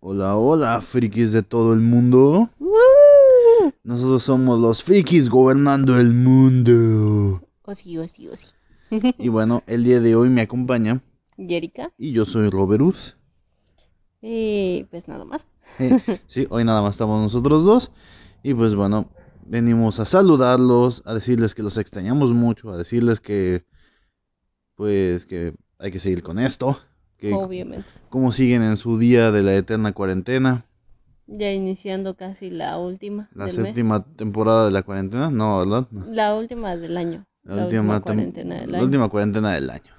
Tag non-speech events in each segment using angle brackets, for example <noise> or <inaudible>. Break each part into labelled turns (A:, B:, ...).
A: Hola, hola, frikis de todo el mundo. Nosotros somos los frikis gobernando el mundo.
B: O sí, o sí, o sí. <laughs>
A: Y bueno, el día de hoy me acompaña
B: Jerica,
A: y yo soy Roberus.
B: eh, pues nada más. <laughs>
A: Eh, sí, hoy nada más estamos nosotros dos. Y pues bueno, venimos a saludarlos, a decirles que los extrañamos mucho, a decirles que pues que hay que seguir con esto, que
B: Obviamente.
A: cómo siguen en su día de la eterna cuarentena,
B: Ya iniciando casi la última
A: la
B: del mes.
A: séptima temporada de la cuarentena, no, ¿verdad? No.
B: La última del año.
A: La, última,
B: cuarentena del
A: la
B: año.
A: última cuarentena del año.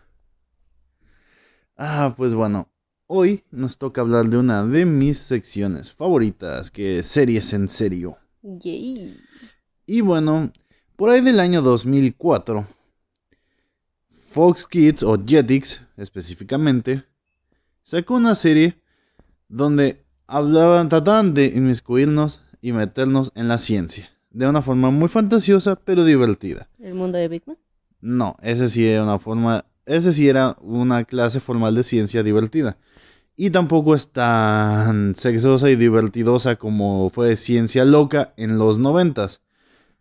A: Ah, pues bueno, hoy nos toca hablar de una de mis secciones favoritas, que es series en serio.
B: Yay.
A: Y bueno, por ahí del año 2004, Fox Kids o Jetix específicamente, sacó una serie donde hablaban, trataban de inmiscuirnos y meternos en la ciencia, de una forma muy fantasiosa pero divertida.
B: El mundo de Big Man.
A: No, ese sí era una forma, ese sí era una clase formal de ciencia divertida. Y tampoco es tan sexosa y divertidosa como fue Ciencia Loca en los noventas.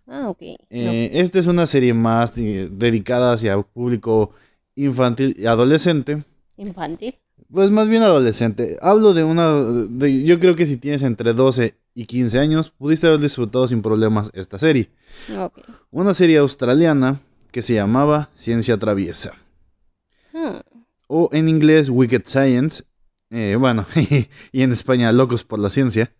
B: Ah, ok.
A: Eh, Esta es una serie más dedicada hacia público infantil y adolescente.
B: Infantil.
A: Pues más bien adolescente. Hablo de una... de- yo creo que si tienes entre 12 y 15 años, pudiste haber disfrutado sin problemas esta serie.
B: Ok.
A: Una serie australiana que se llamaba Ciencia Traviesa.
B: Ah,
A: O en inglés Wicked Science. eh, bueno, <laughs> y en España Locos por la Ciencia.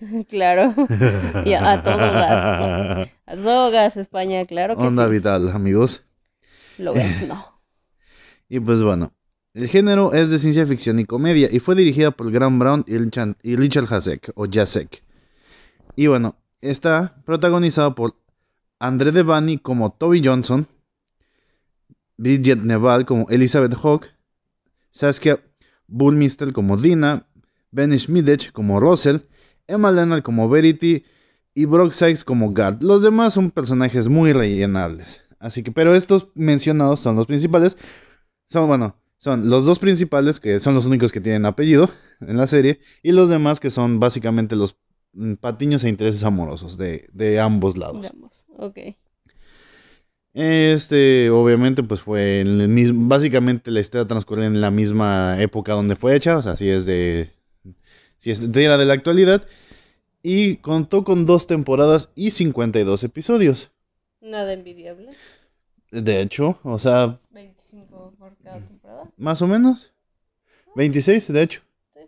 A: <laughs>
B: claro. <laughs> y a, <laughs> a todo gas. A todo gas, España, claro que
A: Onda
B: sí.
A: vital, amigos.
B: Lo ves, no.
A: Y pues bueno, el género es de ciencia ficción y comedia y fue dirigida por Graham Brown y Richard, y Richard Hasek o Jasek. Y bueno, está protagonizada por André Devani como Toby Johnson, Bridget Neval como Elizabeth Hawke, Saskia Bullminster como Dina, Ben Schmidech como Russell, Emma Lennart como Verity y Brock Sykes como Gard. Los demás son personajes muy rellenables. Así que, pero estos mencionados son los principales. Son, bueno, son los dos principales, que son los únicos que tienen apellido en la serie, y los demás que son básicamente los mm, patiños e intereses amorosos de, de ambos lados.
B: Vamos. Ok.
A: Este, obviamente, pues fue en el mismo, básicamente la historia transcurre en la misma época donde fue hecha, o sea, si es de, si es de, era de la actualidad, y contó con dos temporadas y 52 episodios.
B: Nada envidiable.
A: De hecho, o sea,
B: 25 por cada temporada.
A: más o menos, 26 de hecho.
B: Sí.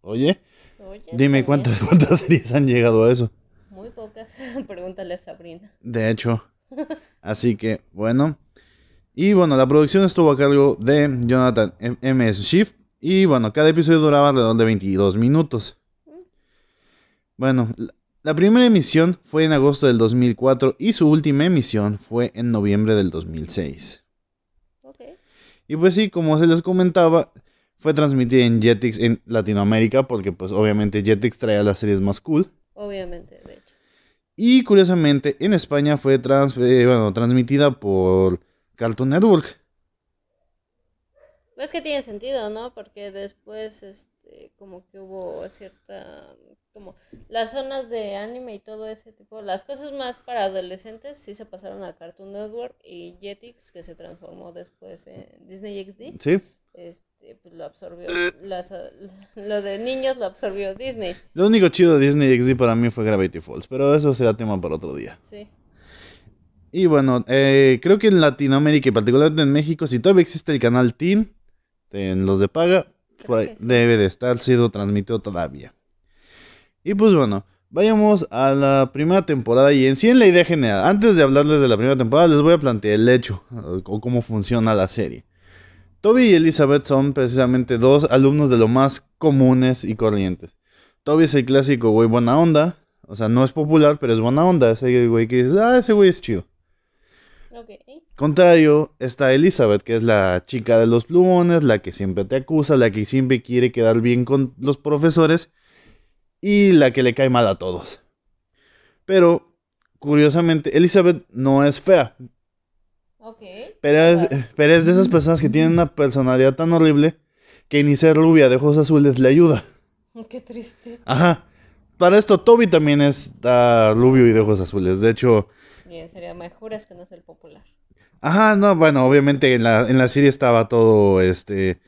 A: Oye,
B: Oye,
A: dime cuántas, cuántas series han llegado a eso.
B: Muy pocas. <laughs> Pregúntale a Sabrina.
A: De hecho. <laughs> Así que, bueno. Y bueno, la producción estuvo a cargo de Jonathan M. M. Schiff. Y bueno, cada episodio duraba alrededor de 22 minutos. Bueno, la- primera emisión fue en agosto del 2004 y su última emisión fue en noviembre del 2006.
B: Ok.
A: Y pues sí, como se les comentaba, fue transmitida en Jetix en Latinoamérica porque pues obviamente Jetix traía las series más cool.
B: Obviamente, de hecho.
A: Y curiosamente, en España fue trans- eh, bueno, transmitida por Cartoon Network.
B: Es que tiene sentido, ¿no? Porque después, este, como que hubo cierta, como las zonas de anime y todo ese tipo, las cosas más para adolescentes sí se pasaron a Cartoon Network y Jetix, que se transformó después en Disney XD,
A: Sí.
B: este, pues lo absorbió, las, lo de niños lo absorbió Disney,
A: Lo único chido de Disney XD para mí fue Gravity Falls, pero eso será tema para otro día.
B: sí.
A: Y bueno, eh, creo que en Latinoamérica y particularmente en México, si todavía existe el canal Teen, en los de paga, por ahí
B: sí.
A: debe de estar siendo transmitido todavía. Y pues bueno, vayamos a la primera temporada y en sí en la idea general. Antes de hablarles de la primera temporada, les voy a plantear el hecho eh, o cómo funciona la serie. Toby y Elizabeth son precisamente dos alumnos de lo más comunes y corrientes. Toby es el clásico güey buena onda, o sea, no es popular, pero es buena onda. Ese güey que dices, ah, ese güey es chido.
B: Ok.
A: Contrario está Elizabeth, que es la chica de los plumones, la que siempre te acusa, la que siempre quiere quedar bien con los profesores y la que le cae mal a todos. Pero, curiosamente, Elizabeth no es fea, pero es, pero es de esas personas que tienen una personalidad tan horrible que ni ser rubia de ojos azules le ayuda. <laughs>
B: Qué triste.
A: Ajá. Para esto, Toby también está rubio y de ojos azules. De hecho,
B: Y en serio, me juras que no es el popular.
A: Ajá, no, bueno, obviamente en la, en la serie estaba todo, este,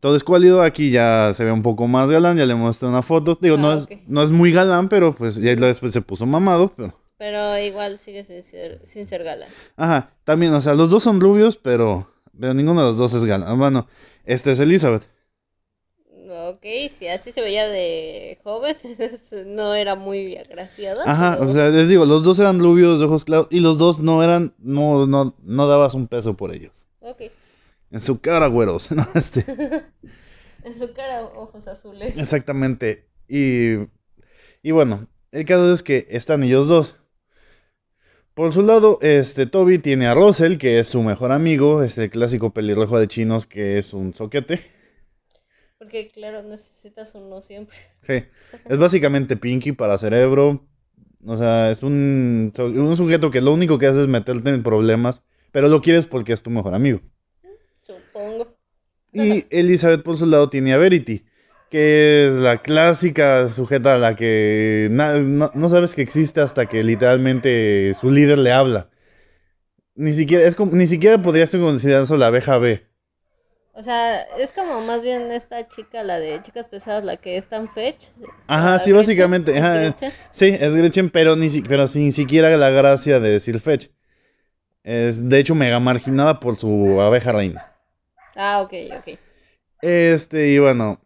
A: todo escuálido. Aquí ya se ve un poco más galán, ya le muestro una foto. Digo, no,
B: Ah,
A: es, no es muy galán, pero pues ya después se puso mamado, pero...
B: Pero igual sigue sin ser, sin ser galán.
A: Ajá, también, o sea, los dos son rubios, pero, pero ninguno de los dos es galán. Bueno, este es Elizabeth.
B: Ok, si así se veía de joven, <laughs> no era muy agraciada.
A: Ajá,
B: pero-
A: o sea, les digo, los dos eran rubios de ojos claros y los dos no eran, no, no, no dabas un peso por ellos.
B: Ok.
A: En su cara, güeros, <laughs> ¿no? Este, <laughs>
B: En su cara, ojos azules.
A: exactamente. Y, y bueno, el caso es que están ellos dos. Por su lado, este, Toby tiene a Russell, que es su mejor amigo, este clásico pelirrojo de chinos que es un soquete.
B: Porque, claro, necesitas uno siempre.
A: Sí, es básicamente Pinky para cerebro. O sea, es un, un sujeto que lo único que hace es meterte en problemas, pero lo quieres porque es tu mejor amigo.
B: Supongo.
A: Y Elizabeth por su lado tiene a Verity, que es la clásica sujeta a la que na- no, no sabes que existe hasta que literalmente su líder le habla. Ni siquiera, es como, ni siquiera podría ser considerarse la abeja B.
B: O sea, es como más bien esta chica, la de chicas pesadas, la que es tan fetch.
A: Ajá, sí,
B: Gretchen,
A: básicamente,
B: ¿es
A: ajá,
B: Gretchen?
A: Sí, es Gretchen, pero, ni si- pero sin siquiera la gracia de decir fetch. Es de hecho mega marginada por su abeja reina.
B: Ah, ok, ok.
A: Este, y bueno,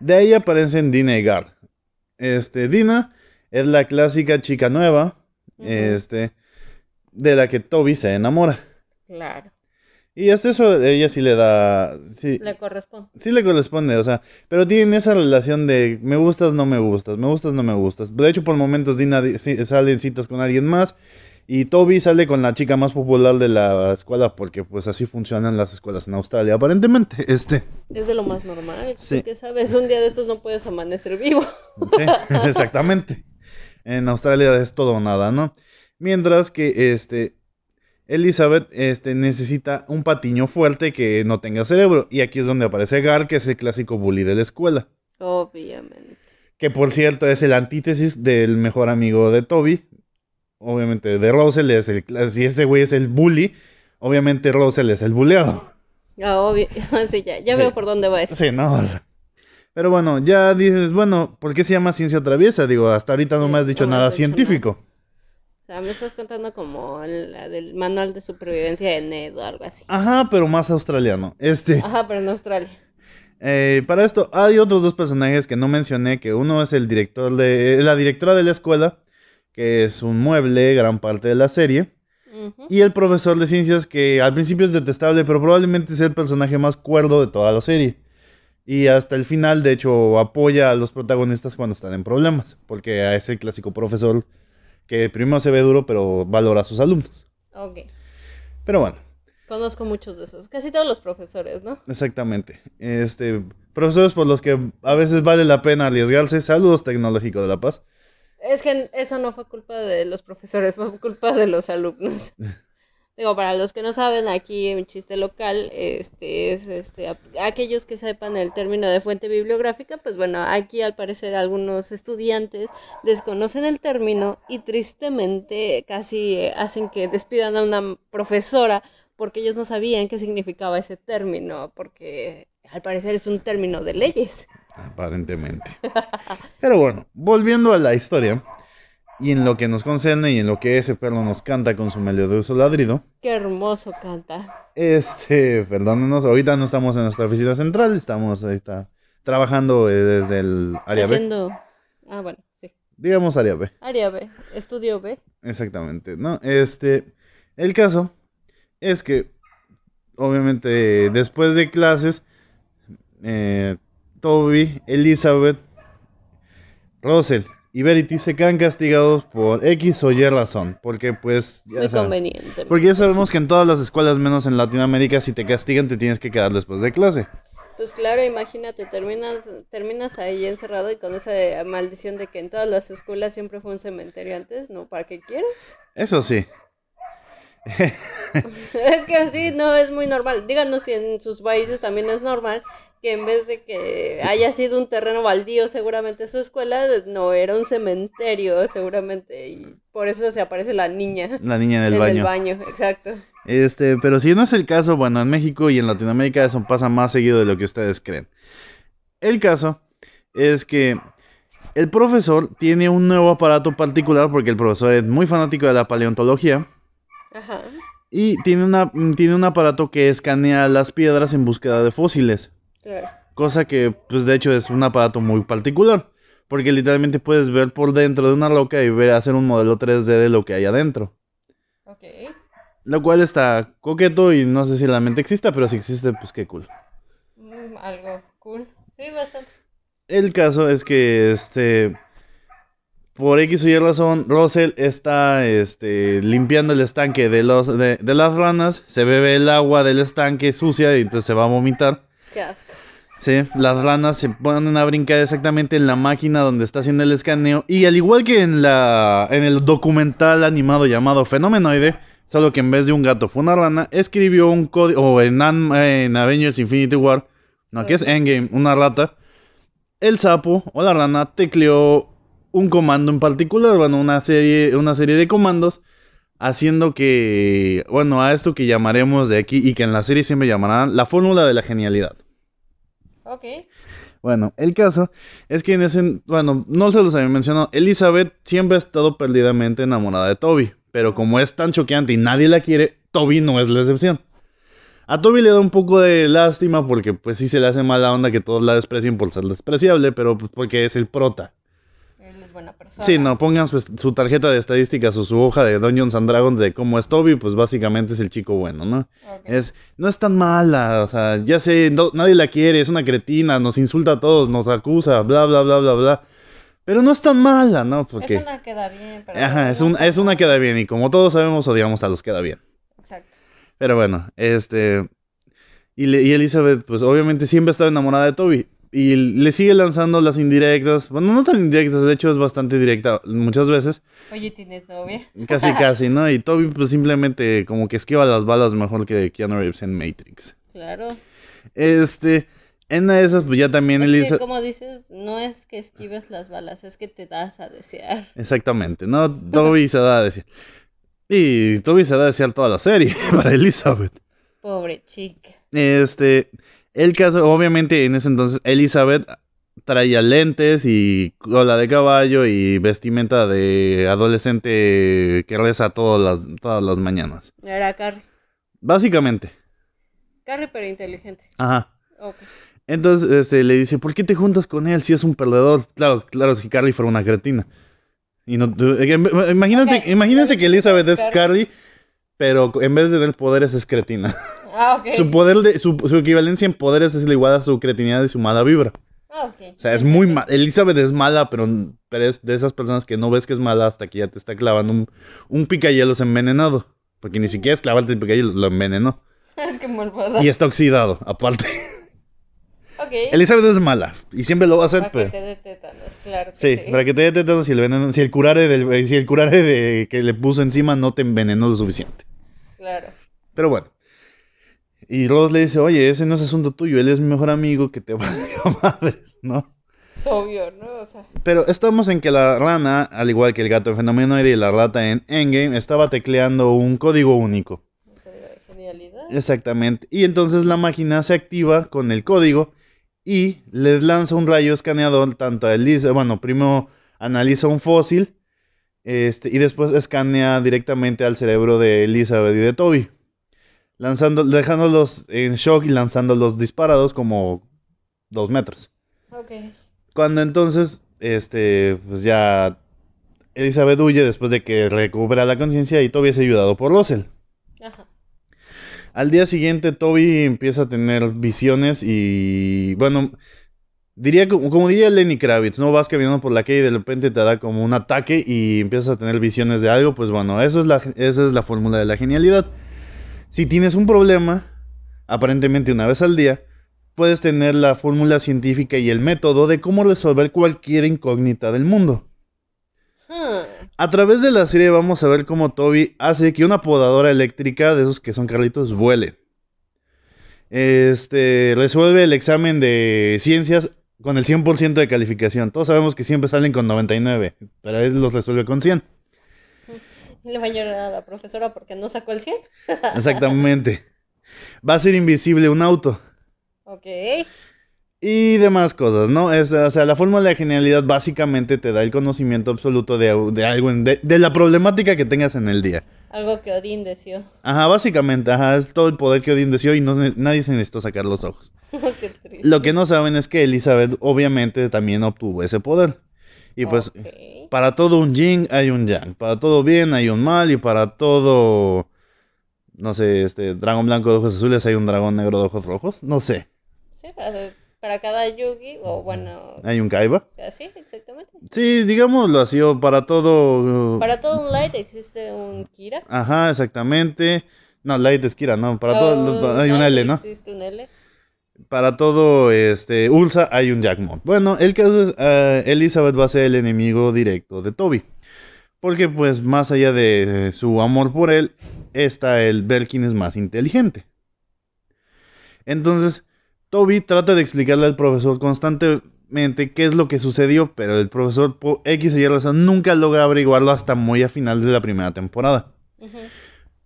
A: de ahí aparecen Dina y Gar. Este, Dina es la clásica chica nueva, este, de la que Toby se enamora.
B: Claro.
A: Y hasta eso ella sí le da, sí,
B: Le corresponde.
A: sí le corresponde, o sea, pero tienen esa relación de me gustas, no me gustas, me gustas, no me gustas. De hecho, por momentos Dina sale en citas con alguien más y Toby sale con la chica más popular de la escuela porque pues así funcionan las escuelas en Australia, aparentemente, este.
B: Es de lo más normal.
A: Sí.
B: Que sabes, un día de estos no puedes amanecer vivo.
A: Sí, exactamente. En Australia es todo o nada, ¿no? Mientras que este Elizabeth este necesita un patiño fuerte que no tenga cerebro y aquí es donde aparece Gar, que es el clásico bully de la escuela,
B: Obviamente.
A: que por cierto es el antítesis del mejor amigo de Toby. Obviamente de Russell es el si ese güey es el bully, obviamente Russell es el buleado.
B: Ah, obvio. <laughs> sí, ya, ya
A: Sí.
B: veo por dónde va eso.
A: Sí, no, o sea. Pero bueno, ya dices, bueno, ¿por qué se llama ciencia traviesa? Digo, hasta ahorita no me has dicho
B: no
A: nada científico.
B: Sea, me estás contando como la del manual de supervivencia de Ned o algo así.
A: Ajá, pero más australiano. Este,
B: Ajá, pero en Australia.
A: eh, para esto hay otros dos personajes que no mencioné, que uno es el director de, la directora de la escuela, que es un mueble, gran parte de la serie, y el profesor de ciencias que al principio es detestable, pero probablemente sea el personaje más cuerdo de toda la serie. Y hasta el final, de hecho, apoya a los protagonistas cuando están en problemas, porque es el clásico profesor que primero se ve duro, pero valora a sus alumnos.
B: Ok.
A: Pero bueno.
B: Conozco muchos de esos. Casi todos los profesores, ¿no?
A: Exactamente. Este, profesores por los que a veces vale la pena arriesgarse. Saludos Tecnológico de La Paz.
B: Es que eso no fue culpa de los profesores, fue culpa de los alumnos. <laughs> Digo, para los que no saben, aquí un chiste local, este es este aquellos que sepan el término de fuente bibliográfica, pues bueno, aquí al parecer algunos estudiantes desconocen el término y tristemente casi eh, hacen que despidan a una profesora porque ellos no sabían qué significaba ese término, porque al parecer es un término de leyes.
A: Aparentemente. Pero bueno, volviendo a la historia. Y en lo que nos concerne y en lo que ese perro nos canta con su melodioso ladrido.
B: Qué hermoso canta.
A: Este, perdónenos, ahorita no estamos en nuestra oficina central, estamos ahorita trabajando eh, desde el área B.
B: Haciendo... Ah, bueno, sí.
A: Digamos área B.
B: Área B, estudio B.
A: Exactamente, ¿no? Este, el caso es que, obviamente, después de clases, eh, Toby, Elizabeth, Russell y Verity se quedan castigados por X o Y razón, porque pues, ya
B: Muy
A: saben,
B: conveniente.
A: porque ya sabemos que en todas las escuelas, menos en Latinoamérica, si te castigan te tienes que quedar después de clase.
B: Pues claro, imagínate, terminas, terminas ahí encerrado y con esa maldición de que en todas las escuelas siempre fue un cementerio antes, ¿no? ¿Para qué quieres?
A: Eso sí. <laughs>
B: Es que así no es muy normal. Díganos si en sus países también es normal que en vez de que haya sido un terreno baldío seguramente su escuela, no era un cementerio seguramente y por eso se aparece la niña.
A: La niña en el
B: en
A: baño.
B: el baño, exacto.
A: Este, pero si no es el caso, bueno, en México y en Latinoamérica eso pasa más seguido de lo que ustedes creen. El caso es que el profesor tiene un nuevo aparato particular porque el profesor es muy fanático de la paleontología
B: Ajá.
A: y tiene, una, tiene un aparato que escanea las piedras en búsqueda de fósiles.
B: Claro.
A: Cosa que, pues de hecho es un aparato muy particular. Porque literalmente puedes ver por dentro de una roca y ver hacer un modelo 3D de lo que hay adentro.
B: Ok.
A: Lo cual está coqueto y no sé si realmente exista, pero si existe, pues qué cool.
B: Mm, algo cool. Sí, bastante.
A: El caso es que, este, por X o Y razón, Russell está, este, limpiando el estanque de, los, de, de las ranas, se bebe el agua del estanque sucia y entonces se va a vomitar.
B: Qué asco.
A: Sí, las ranas se ponen a brincar exactamente en la máquina donde está haciendo el escaneo. Y al igual que en, la, en el documental animado llamado Fenomenoide, solo que en vez de un gato fue una rana, escribió un código, o en, en Avengers Infinity War, no, que es Endgame, una rata. El sapo o la rana tecleó un comando en particular, bueno, una serie, una serie de comandos, haciendo que, bueno, a esto que llamaremos de aquí y que en la serie siempre llamarán la fórmula de la genialidad.
B: Ok.
A: Bueno, el caso es que en ese, bueno, no se los había mencionado, Elizabeth siempre ha estado perdidamente enamorada de Toby, pero como es tan choqueante y nadie la quiere, Toby no es la excepción. A Toby le da un poco de lástima porque pues sí se le hace mala onda que todos la desprecien por ser despreciable, pero pues porque es el prota.
B: Buena persona.
A: Sí, no, pongan su, su tarjeta de estadísticas o su hoja de Dungeons and Dragons de cómo es Toby, pues básicamente es el chico bueno, ¿no? Es, no es tan mala, o sea, ya sé, no- nadie la quiere, es una cretina, nos insulta a todos, nos acusa, bla, bla, bla, bla, bla. Pero no es tan mala, ¿no? Porque,
B: Es una queda bien, pero.
A: ajá, es, un, una queda bien, y como todos sabemos, odiamos a los queda bien.
B: Exacto.
A: Pero bueno, este, y, y Elizabeth, pues obviamente siempre ha estado enamorada de Toby. Y le sigue lanzando las indirectas, bueno, no tan indirectas, de hecho es bastante directa muchas veces.
B: Oye, ¿tienes novia? <laughs>
A: Casi, casi, ¿no? Y Toby, pues simplemente como que esquiva las balas mejor que Keanu Reeves en Matrix.
B: Claro.
A: Este, en una de esas, pues ya también
B: Es que,
A: Elisa.
B: como dices, no es que esquives las balas, es que te das a desear.
A: Exactamente, ¿no? Toby se da a decir. Y Toby se da a desear toda la serie <laughs> para Elizabeth.
B: Pobre chica.
A: Este, el caso, obviamente en ese entonces Elizabeth traía lentes y cola de caballo y vestimenta de adolescente que reza todas las, todas las mañanas.
B: Era Carrie.
A: Básicamente.
B: Carrie, pero inteligente.
A: Ajá. Entonces este, le dice, ¿por qué te juntas con él si es un perdedor? Claro, claro, si Carly fuera una cretina. Y no, eh, imagínate,
B: Ok,
A: imagínense que Elizabeth es.
B: Carly,
A: pero en vez de tener poderes es cretina. <laughs>
B: Ah, ok.
A: Su poder de, su, su equivalencia en poderes es igual a su cretinidad y su mala vibra.
B: Ah, ok.
A: O sea, es muy mala. Elizabeth es mala, pero, pero es de esas personas que no ves que es mala hasta que ya te está clavando un, un picayelos envenenado. Porque ni siquiera es clavarte el picayelos, lo envenenó. <laughs>
B: Qué malvada.
A: Y está oxidado, aparte.
B: Ok.
A: Elizabeth es mala y siempre lo va a hacer,
B: Para
A: pero...
B: que te dé tétanos, claro. que
A: Sí, para que te dé tétanos si el veneno, si el curare del, si el curare de que le puso encima no te envenenó lo suficiente.
B: Claro.
A: Pero bueno. Y Ross le dice, oye, ese no es asunto tuyo, él es mi mejor amigo que te <laughs> va a madres, ¿no?
B: Es obvio, ¿no? O sea,
A: Pero estamos en que la rana, al igual que el gato en Fenomenoide y la rata en Endgame, estaba tecleando un código único.
B: un código de genialidad.
A: Exactamente. Y entonces la máquina se activa con el código y les lanza un rayo escaneador tanto a Elisa, bueno, primero analiza un fósil este, y después escanea directamente al cerebro de Elizabeth y de Toby. Lanzando, dejándolos en shock y lanzándolos disparados como dos metros.
B: Ok.
A: Cuando entonces, este, pues ya Elizabeth huye después de que recupera la conciencia y Toby es ayudado por Russell.
B: Ajá.
A: Al día siguiente Toby empieza a tener visiones y bueno, diría como, como diría Lenny Kravitz, ¿no? Vas caminando por la calle y de repente te da como un ataque y empiezas a tener visiones de algo, pues bueno, eso es la, esa es la fórmula de la genialidad. Si tienes un problema, aparentemente una vez al día, puedes tener la fórmula científica y el método de cómo resolver cualquier incógnita del mundo.
B: Hmm.
A: A través de la serie vamos a ver cómo Toby hace que una podadora eléctrica de esos que son carritos vuele. Este, resuelve el examen de ciencias con el 100% de calificación. Todos sabemos que siempre salen con 99, pero él los resuelve con 100. <laughs>
B: Le va a llorar a la profesora porque no sacó el 100. <laughs>
A: Exactamente. Va a ser invisible un auto.
B: Ok.
A: Y demás cosas, ¿no? Es, o sea, la fórmula de genialidad básicamente te da el conocimiento absoluto de, de algo, en- de, de la problemática que tengas en el día.
B: Algo que Odín deseó.
A: Ajá, básicamente, ajá, es todo el poder que Odín deseó y no, nadie se necesitó sacar los ojos. <laughs>
B: Qué triste.
A: Lo que no saben es que Elizabeth obviamente también obtuvo ese poder. Y pues, para todo un yin hay un yang, para todo bien hay un mal y para todo, no sé, este dragón blanco de ojos azules hay un dragón negro de ojos rojos, no sé,
B: Sí, para, para cada Yugi, o bueno,
A: hay un kaiba.
B: o sea, sí, exactamente.
A: Sí, digámoslo así, o para todo...
B: Para todo un Light existe un Kira.
A: Ajá, exactamente. No, Light es Kira, no, para todo hay un L, ¿no?
B: Existe un L.
A: Para todo este Ulsa hay un Jackmon. Bueno, el caso es eh, Elizabeth va a ser el enemigo directo de Toby. Porque pues más allá de su amor por él, está el ver quién es más inteligente. Entonces, Toby trata de explicarle al profesor constantemente qué es lo que sucedió, pero el profesor por X y Y razón nunca logra averiguarlo hasta muy a final de la primera temporada.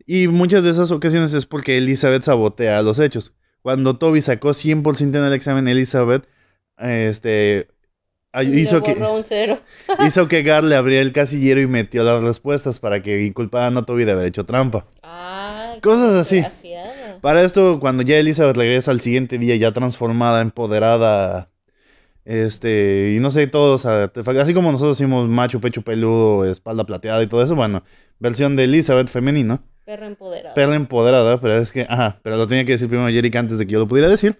A: Y muchas de esas ocasiones es porque Elizabeth sabotea los hechos. Cuando Toby sacó 100% en el examen, Elizabeth este, hizo, que, <laughs> hizo que Gar le abriera el casillero y metió las respuestas para que inculparan a Toby de haber hecho trampa.
B: Ah,
A: Cosas así. Para esto, cuando ya Elizabeth regresa al siguiente día, ya transformada, empoderada, este, y no sé, todos artefactos, así como nosotros hicimos macho, pecho peludo, espalda plateada y todo eso, bueno, versión de Elizabeth femenino.
B: Perro empoderado.
A: perla empoderada, pero es que, ajá, pero lo tenía que decir primero Jerick antes de que yo lo pudiera decir.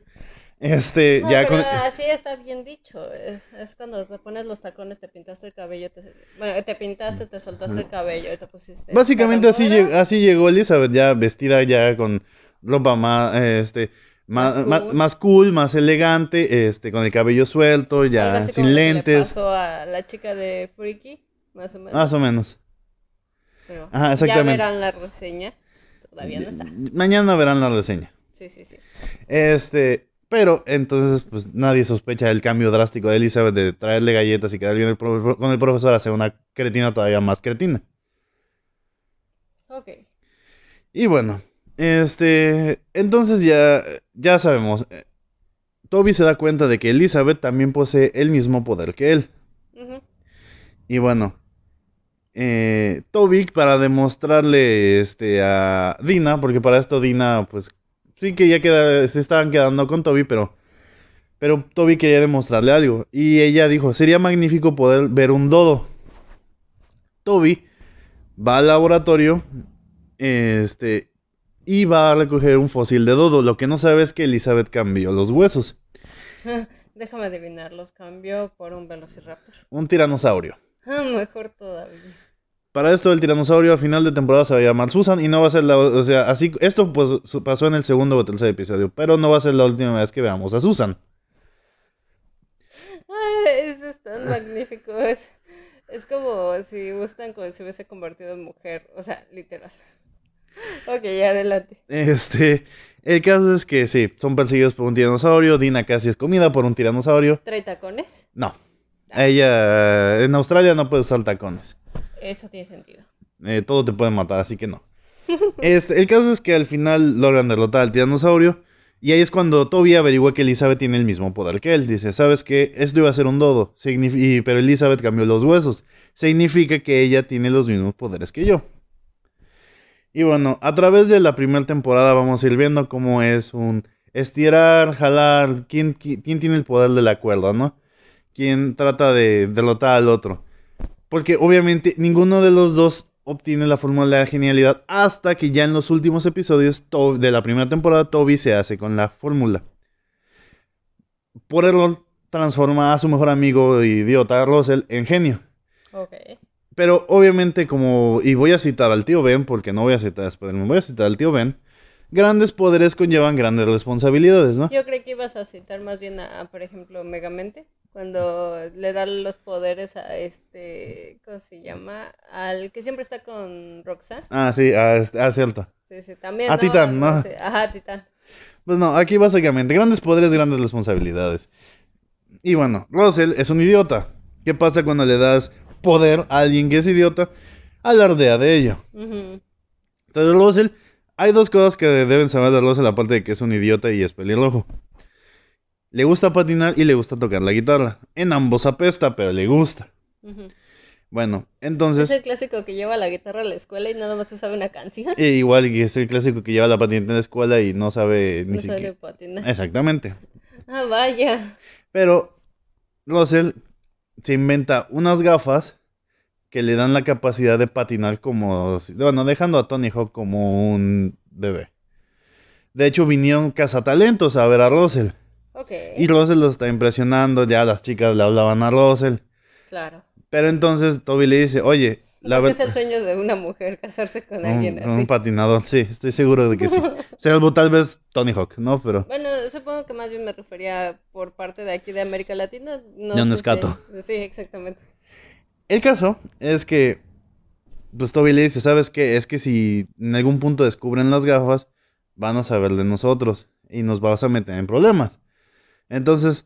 A: Este,
B: No,
A: ya
B: pero
A: con...
B: así está bien dicho. eh, Es cuando te pones los tacones, te pintaste el cabello, te, bueno, te pintaste, te soltaste el cabello y te pusiste.
A: Básicamente así, llegó, así llegó Elizabeth, ya vestida ya con ropa más, este, más,
B: Más cool.
A: más cool, más elegante, este, con el cabello suelto, ya sin
B: que le
A: lentes,
B: pasó a la chica de Freaky, más o menos.
A: más o menos.
B: Pero
A: ajá,
B: Ya verán la reseña. Todavía no está.
A: Mañana verán la reseña.
B: Sí, sí, sí.
A: Este, pero entonces, pues nadie sospecha del cambio drástico de Elizabeth de traerle galletas y quedar bien el con el profesor ser una cretina todavía más cretina.
B: Ok.
A: Y bueno, este, entonces ya, ya sabemos, eh, Toby se da cuenta de que Elizabeth también posee el mismo poder que él. Y bueno, eh, Toby para demostrarle este a Dina, porque para esto Dina pues sí que ya queda, se estaban quedando con Toby, pero pero Toby quería demostrarle algo y ella dijo, "Sería magnífico poder ver un dodo." Toby va al laboratorio este y va a recoger un fósil de dodo. Lo que no sabe es que Elizabeth cambió los huesos.
B: Déjame adivinar, los cambió por un velociraptor.
A: Un tiranosaurio.
B: Ah, mejor todavía.
A: Para esto el tiranosaurio a final de temporada se va a llamar Susan y no va a ser la, o sea, así esto pues pasó en el segundo o tercer episodio, pero no va a ser la última vez que veamos a Susan.
B: Ay, eso es tan magnífico. Es, es como si gustan como si hubiese convertido en mujer. O sea, literal. Ok, adelante.
A: Este, el caso es que sí, son perseguidos por un tiranosaurio, Dina casi es comida por un tiranosaurio.
B: ¿Trae tacones?
A: No. Ella en Australia no puede usar tacones.
B: Eso tiene sentido.
A: Eh, todo te puede matar, así que no. <laughs> Este, el caso es que al final logran derrotar al tiranosaurio. Y ahí es cuando Toby averigua que Elizabeth tiene el mismo poder que él. Dice, ¿sabes qué? Esto iba a ser un dodo. Pero Elizabeth cambió los huesos. Significa que ella tiene los mismos poderes que yo. Y bueno, a través de la primera temporada vamos a ir viendo cómo es un estirar, jalar, quién, qui- quién tiene el poder de la cuerda, ¿no? Quién trata de derrotar al otro. Porque obviamente ninguno de los dos obtiene la fórmula de genialidad hasta que ya en los últimos episodios de la primera temporada Toby se hace con la fórmula. Por error transforma a su mejor amigo idiota Russell en genio.
B: Ok.
A: Pero obviamente como, y voy a citar al tío Ben, porque no voy a citar a Spider-Man, voy a citar al tío Ben, grandes poderes conllevan grandes responsabilidades, ¿no?
B: Yo creí que ibas a citar más bien a, por ejemplo, Megamente. Cuando le da los poderes a este, ¿cómo se llama? Al que siempre está con Roxanne.
A: Ah, sí, ah, es- ah, cierto.
B: Sí, sí, también.
A: A
B: ¿no?
A: Titán, ¿no?
B: Ajá, Titán.
A: Pues no, aquí básicamente, grandes poderes, grandes responsabilidades. Y bueno, Russell es un idiota. ¿Qué pasa cuando le das poder a alguien que es idiota? Alardea de ello.
B: Ujú.
A: Entonces, Russell, hay dos cosas que deben saber de Russell, aparte de que es un idiota y es pelirrojo. Le gusta patinar y le gusta tocar la guitarra. En ambos apesta, pero le gusta. Bueno,
B: Es
A: entonces,
B: el clásico que lleva la guitarra a la escuela y nada más se sabe una canción.
A: e igual que es el clásico que lleva la patineta en la escuela y no sabe ni
B: No sabe
A: siquiera.
B: patinar.
A: Exactamente.
B: Ah, vaya.
A: Pero Russell se inventa unas gafas que le dan la capacidad de patinar como, bueno, dejando a Tony Hawk como un bebé. De hecho, vinieron cazatalentos a ver a Russell. Y Russell los está impresionando, ya las chicas le hablaban a Russell.
B: Claro.
A: Pero entonces Toby le dice, oye, la verdad...
B: es el sueño de una mujer <laughs> casarse con alguien
A: Un,
B: así.
A: un patinador, sí, estoy seguro de que sí. <laughs> Salvo tal vez Tony Hawk, ¿no? Pero
B: Bueno, supongo que más bien me refería por parte de aquí de América Latina. No sé
A: Escato.
B: si- Sí, exactamente.
A: el caso es que, pues Toby le dice, ¿sabes qué? Es que si en algún punto descubren las gafas, van a saber de nosotros y nos vas a meter en problemas. Entonces,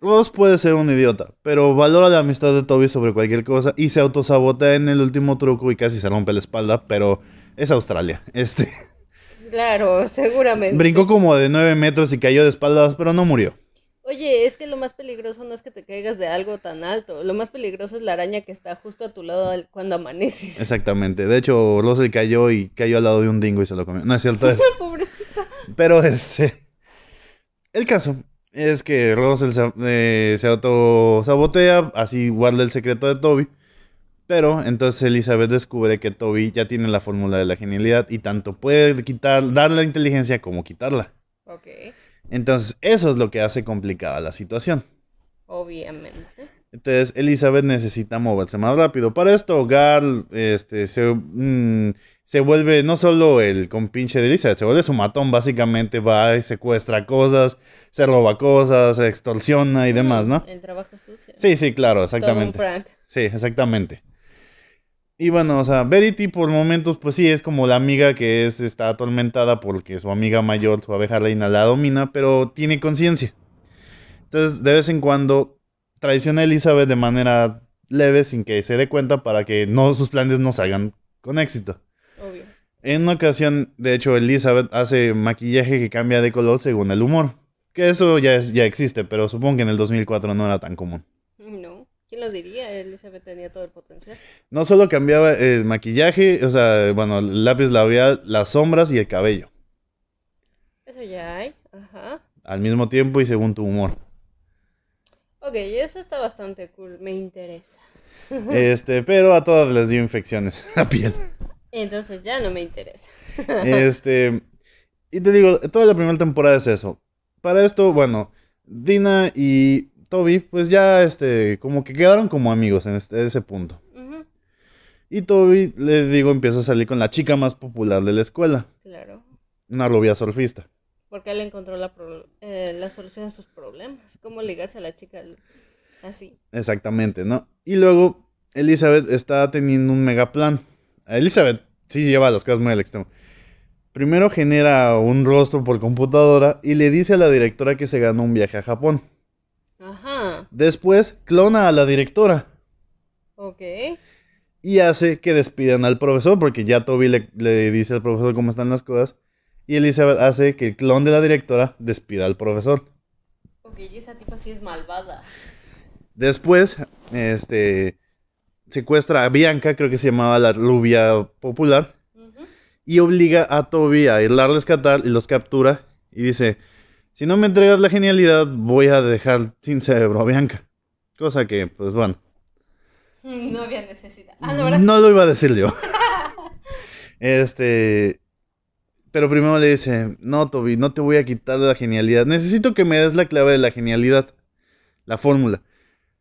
A: Ross puede ser un idiota, pero valora la amistad de Toby sobre cualquier cosa y se autosabotea en el último truco y casi se rompe la espalda, pero es Australia. Este
B: Claro, seguramente.
A: brincó como de 9 metros y cayó de espaldas, pero no murió.
B: Oye, es que lo más peligroso no es que te caigas de algo tan alto. Lo más peligroso es la araña que está justo a tu lado cuando amaneces.
A: Exactamente. De hecho, Russell cayó y cayó al lado de un dingo y se lo comió. No es cierto. es- <laughs>
B: Pobrecito.
A: Pero este. El caso es que Russell se, eh, se autosabotea, así guarda el secreto de Toby. Pero entonces Elizabeth descubre que Toby ya tiene la fórmula de la genialidad y tanto puede quitar, dar la inteligencia como quitarla.
B: Ok,
A: Entonces, eso es lo que hace complicada la situación.
B: obviamente.
A: Entonces, Elizabeth necesita moverse más rápido. Para esto, Gal este, se, mm, se vuelve no solo el compinche de Elizabeth, se vuelve su matón. Básicamente va y secuestra cosas, se roba cosas, se extorsiona y demás, ¿no?
B: El trabajo sucio.
A: Sí, sí, claro,
B: Todo un
A: exactamente.
B: Frank.
A: Sí, exactamente. Y bueno, o sea, Verity por momentos, pues sí, es como la amiga que es, está atormentada porque su amiga mayor, su abeja reina, la domina, pero tiene conciencia. Entonces, de vez en cuando, traiciona a Elizabeth de manera leve, sin que se dé cuenta, para que no sus planes no salgan con éxito.
B: Obvio.
A: En una ocasión, de hecho, Elizabeth hace maquillaje que cambia de color según el humor. Que eso ya, es, ya existe, pero supongo que en el 2004 no era tan común.
B: No, ¿quién lo diría? Elizabeth tenía todo el potencial.
A: No solo cambiaba el maquillaje, o sea, bueno, el lápiz labial, las sombras y el cabello.
B: Eso ya hay. Ajá.
A: Al mismo tiempo y según tu humor.
B: Ok, eso está bastante cool. Me interesa. <laughs>
A: Este, pero a todas les dio infecciones a piel.
B: Entonces ya no me interesa. <laughs>
A: Este, y te digo, toda la primera temporada es eso. Para esto, bueno, Dina y Toby, pues ya, este, como que quedaron como amigos en este- ese punto. Y Toby, le digo, empieza a salir con la chica más popular de la escuela,
B: Claro.
A: una rubia surfista.
B: Porque él encontró la, pro- eh, la solución a sus problemas. Cómo ligarse a la chica así.
A: Exactamente, ¿no? Y luego Elizabeth está teniendo un mega plan. Elizabeth sí lleva las cosas muy al extremo. Primero genera un rostro por computadora y le dice a la directora que se ganó un viaje a Japón.
B: Ajá.
A: Después clona a la directora
B: Ok.
A: y hace que despidan al profesor porque ya Toby le, le dice al profesor cómo están las cosas. Y Elizabeth hace que el clon de la directora despida al profesor.
B: Ok, y esa tipa sí es malvada.
A: Después, este, secuestra a Bianca, creo que se llamaba la rubia popular. Y obliga a Toby a irla a rescatar y los captura y dice, si no me entregas la genialidad voy a dejar sin cerebro a Bianca. Cosa que, pues bueno, <laughs>
B: No había necesidad. Ah, no, ¿verdad?
A: no lo iba a decir yo. <laughs> Este, pero primero le dice, no Toby, no te voy a quitar la genialidad. Necesito que me des la clave de la genialidad, la fórmula.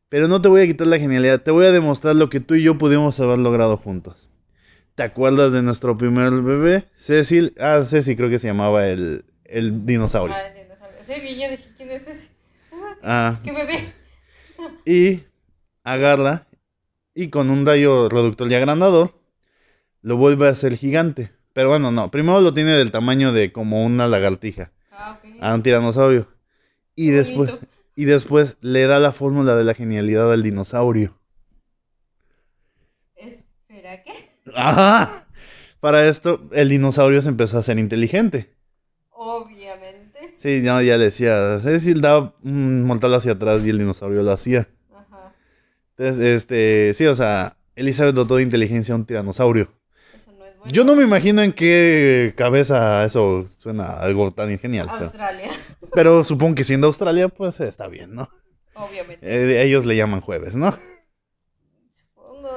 A: Pero no te voy a quitar la genialidad, te voy a demostrar lo que tú y yo pudimos haber logrado juntos. ¿Te acuerdas de nuestro primer bebé? Cecil, ah, Cecil creo que se llamaba el, el dinosaurio.
B: Ah, el dinosaurio. Sí, yo dije, ¿quién es ese? Ah, qué-
A: Ah,
B: qué bebé.
A: y agarra y con un rayo reductor y agrandador lo vuelve a hacer gigante. Pero bueno, no. Primero lo tiene del tamaño de como una lagartija.
B: Ah, ok.
A: A un tiranosaurio. Y después, y después le da la fórmula de la genialidad al dinosaurio.
B: Espera, ¿qué?
A: Ajá. Para esto, el dinosaurio se empezó a hacer inteligente.
B: Obviamente.
A: Sí, no, ya le decía. Es decir, daba un mortal hacia atrás y el dinosaurio lo hacía.
B: Ajá.
A: Entonces, este, sí, o sea, Elizabeth dotó de inteligencia a un tiranosaurio.
B: Eso no es bueno.
A: Yo no me imagino en qué cabeza eso suena algo tan genial. Pero,
B: Australia,
A: pero supongo que siendo Australia, pues está bien, ¿no?
B: obviamente.
A: Eh, ellos le llaman jueves, ¿no?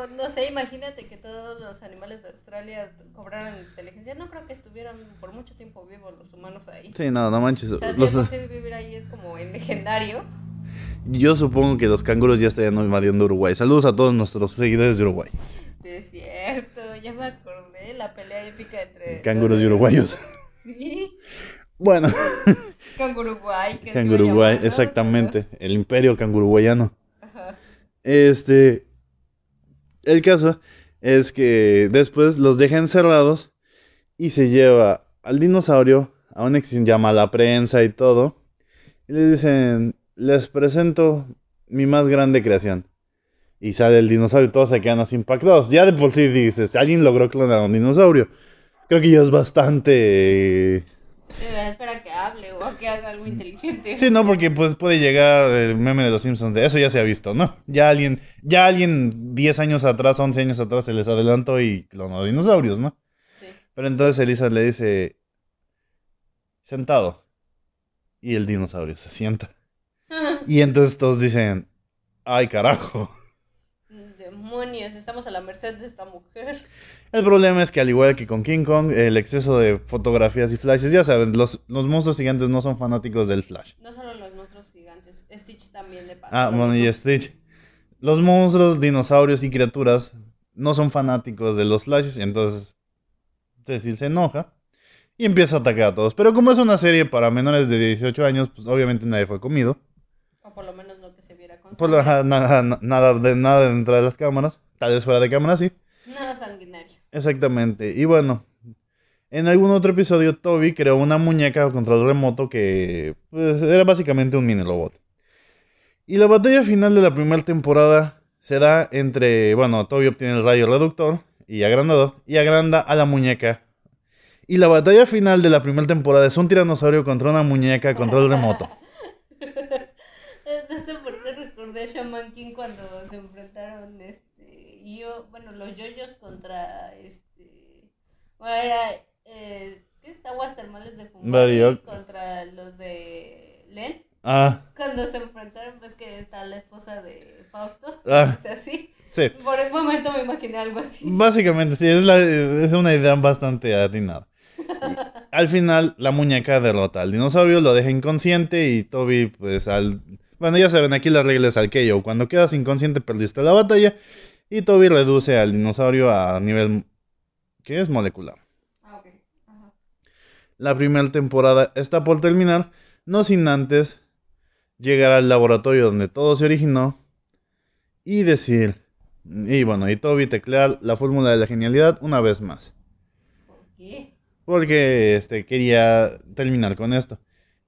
B: No sé, imagínate que todos los animales de Australia cobraran inteligencia. No creo que estuvieran por mucho tiempo vivos los humanos ahí.
A: Sí, no, no manches.
B: O sea, si
A: Los-
B: es <laughs> posible vivir ahí es como el legendario.
A: yo supongo que los canguros ya estarían invadiendo Uruguay. Saludos a todos nuestros seguidores de Uruguay.
B: Sí, es cierto, ya me acordé, la pelea épica entre... <laughs>
A: Canguros
B: los-
A: y uruguayos. <laughs>
B: Sí,
A: Bueno,
B: Canguruguay.
A: Canguruguay, exactamente. El imperio canguruguayano.
B: Ajá.
A: Este. El caso es que después los deja encerrados y se lleva al dinosaurio a una exhibición, llama a la prensa y todo. Y le dicen: Les presento mi más grande creación. Y sale el dinosaurio y todos se quedan así impactados. Ya de por sí dices: Alguien logró clonar a un dinosaurio. Creo que ya es bastante.
B: Espera que hable o que haga algo inteligente.
A: Sí, no, porque pues puede llegar el meme de los Simpsons de eso ya se ha visto, ¿no? Ya alguien, ya alguien 10 años atrás, 11 años atrás se les adelantó y clonó dinosaurios, ¿no?
B: Sí.
A: Pero entonces Elisa le dice, sentado. Y el dinosaurio se sienta. <laughs> Y entonces todos dicen, ay carajo.
B: Demonios, estamos a la merced de esta mujer.
A: El problema es que al igual que con King Kong, el exceso de fotografías y flashes, ya saben, los, los monstruos gigantes no son fanáticos del flash.
B: No solo los monstruos gigantes, Stitch también le pasa.
A: Ah, bueno, y. Stitch. Los monstruos, dinosaurios y criaturas no son fanáticos de los flashes, y entonces Cecil se enoja y empieza a atacar a todos. Pero como es una serie para menores de 18 años, pues obviamente nadie fue comido.
B: O por lo menos lo que se viera con
A: Por
B: sangre.
A: ajá, nada, na- nada, de, nada dentro de las cámaras, tal vez fuera de cámara, sí.
B: Nada sanguinario.
A: Exactamente. Y bueno, en algún otro episodio, Toby creó una muñeca con control remoto que pues, era básicamente un mini robot. Y la batalla final de la primera temporada se da entre, bueno, Toby obtiene el rayo reductor y agrandador y agranda a la muñeca. Y la batalla final de la primera temporada es un tiranosaurio contra una muñeca control remoto. <laughs>
B: No sé por qué recordé a Shaman King cuando se enfrentaron este yo, bueno, los yoyos contra este bueno, era eh, ¿qué es? Aguas termales de Fumbari
A: Mario.
B: contra los de Len.
A: Ah,
B: Cuando se enfrentaron, pues que está la esposa de Fausto,
A: Ah.
B: está así.
A: sí.
B: Por el momento me imaginé algo así.
A: Básicamente, sí, es, la- es una idea bastante atinada. Y <laughs> al final, la muñeca derrota al dinosaurio, lo deja inconsciente y Toby, pues al... Bueno, ya saben, aquí las reglas al KO. Cuando quedas inconsciente, perdiste la batalla. Y Toby reduce al dinosaurio a nivel... que es molecular.
B: Ah. Ajá.
A: La primera temporada está por terminar, no sin antes llegar al laboratorio donde todo se originó y decir... Y bueno, y Toby teclear la fórmula de la genialidad una vez más.
B: ¿Por qué?
A: Porque este, quería terminar con esto.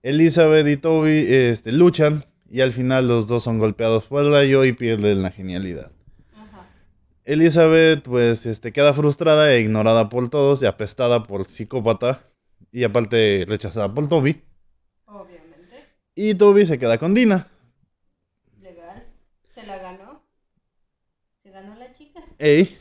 A: Elizabeth y Toby este, luchan y al final los dos son golpeados por el rayo y pierden la genialidad. Elizabeth pues este, queda frustrada e ignorada por todos y apestada por psicópata y aparte rechazada por Toby.
B: Obviamente.
A: Y Toby se queda con Dina.
B: Legal. Se la ganó. Se ganó la chica.
A: Ey,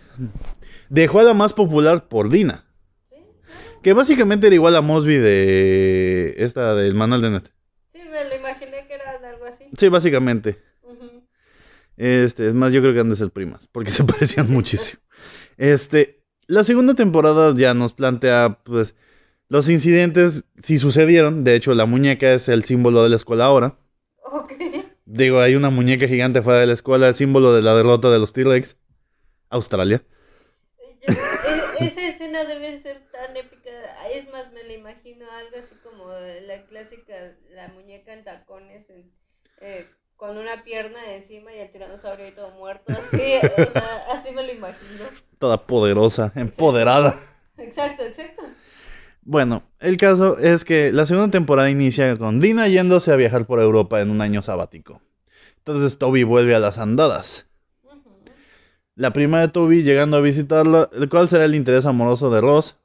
A: dejó a la más popular por Dina.
B: Sí, claro.
A: Que básicamente era igual a Mosby de esta del manual de net.
B: Sí, me lo imaginé que era algo así.
A: Sí, básicamente. Este, es más, yo creo que han de ser primas, porque <laughs> se parecían muchísimo. Este, la segunda temporada ya nos plantea, pues, los incidentes, si sucedieron. De hecho, la muñeca es el símbolo de la escuela ahora.
B: Ok.
A: Digo, hay una muñeca gigante fuera de la escuela, el símbolo de la derrota de los T-Rex. Australia.
B: Yo- e- esa escena debe ser tan épica. Es más, me la imagino algo así como la clásica, la muñeca en tacones, en- eh, con una pierna encima y el tiranosaurio ahí todo muerto. Así, o sea, así me lo imagino.
A: Toda poderosa, empoderada.
B: Exacto, exacto.
A: Bueno, el caso es que la segunda temporada inicia con Dina yéndose a viajar por Europa en un año sabático. Entonces Toby vuelve a las andadas. La prima de Toby llegando a visitarla, el cual será el interés amoroso de Ross.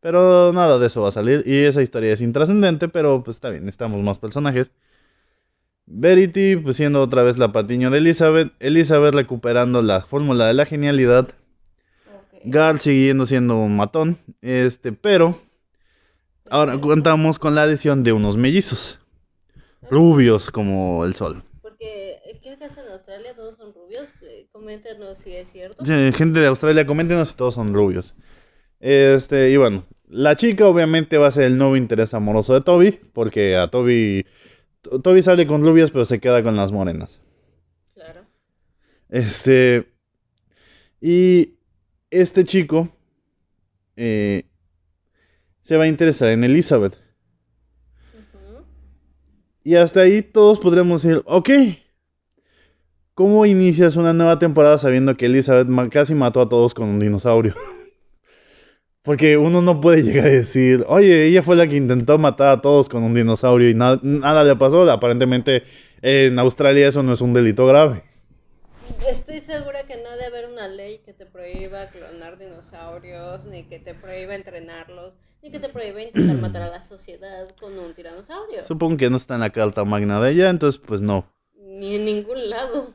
A: Pero nada de eso va a salir y esa historia es intrascendente, pero pues está bien, necesitamos más personajes. Verity, pues siendo otra vez la patiño de Elizabeth, Elizabeth recuperando la fórmula de la genialidad,
B: Ok.
A: Gar siguiendo siendo un matón, este, pero ahora contamos con la adición de unos mellizos, rubios como el sol.
B: Porque, ¿qué acaso en Australia todos son rubios? Eh, Coméntenos si es cierto.
A: Sí, gente de Australia, coméntenos si todos son rubios. Este, y bueno, la chica obviamente va a ser el nuevo interés amoroso de Toby, porque a Toby, To- Toby sale con rubias, pero se queda con las morenas.
B: Claro.
A: Este, y este chico eh, se va a interesar en Elizabeth.
B: Ujú.
A: Y hasta ahí todos podremos decir, ok, ¿cómo inicias una nueva temporada sabiendo que Elizabeth casi mató a todos con un dinosaurio? <laughs> Porque uno no puede <laughs> llegar a decir, oye, ella fue la que intentó matar a todos con un dinosaurio y na- nada le pasó. Aparentemente en Australia eso no es un delito grave.
B: Estoy segura que no debe haber una ley que te prohíba clonar dinosaurios, ni que te prohíba entrenarlos, ni que te prohíba intentar matar a la sociedad con un tiranosaurio.
A: Supongo que no está en la carta magna de ella, entonces pues no.
B: Ni en ningún lado.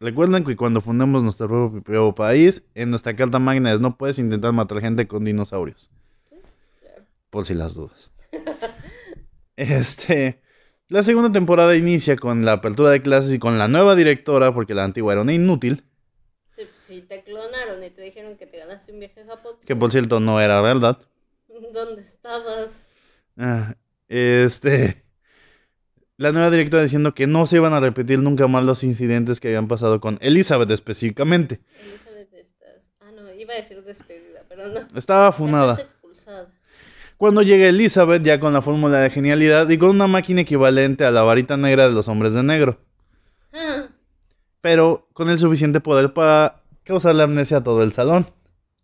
A: Recuerden que cuando fundemos nuestro propio país, en nuestra carta magna es no puedes intentar matar gente con dinosaurios.
B: Sí, claro.
A: Por si las dudas. <laughs> Este. La segunda temporada inicia con la apertura de clases y con la nueva directora, porque la antigua era una inútil.
B: Sí, pues, si te clonaron y te dijeron que te ganaste un viaje a Japón, pues,
A: Que por cierto no era verdad. <laughs>
B: ¿dónde estabas?
A: Ah, Este. La nueva directora diciendo que no se iban a repetir nunca más los incidentes que habían pasado con Elizabeth específicamente.
B: Elizabeth, estás. Ah, no, iba a decir despedida, pero no.
A: Estaba funada.
B: Expulsada.
A: Cuando llega Elizabeth ya con la fórmula de genialidad y con una máquina equivalente a la varita negra de los hombres de negro.
B: Ah,
A: Pero con el suficiente poder para causarle amnesia a todo el salón.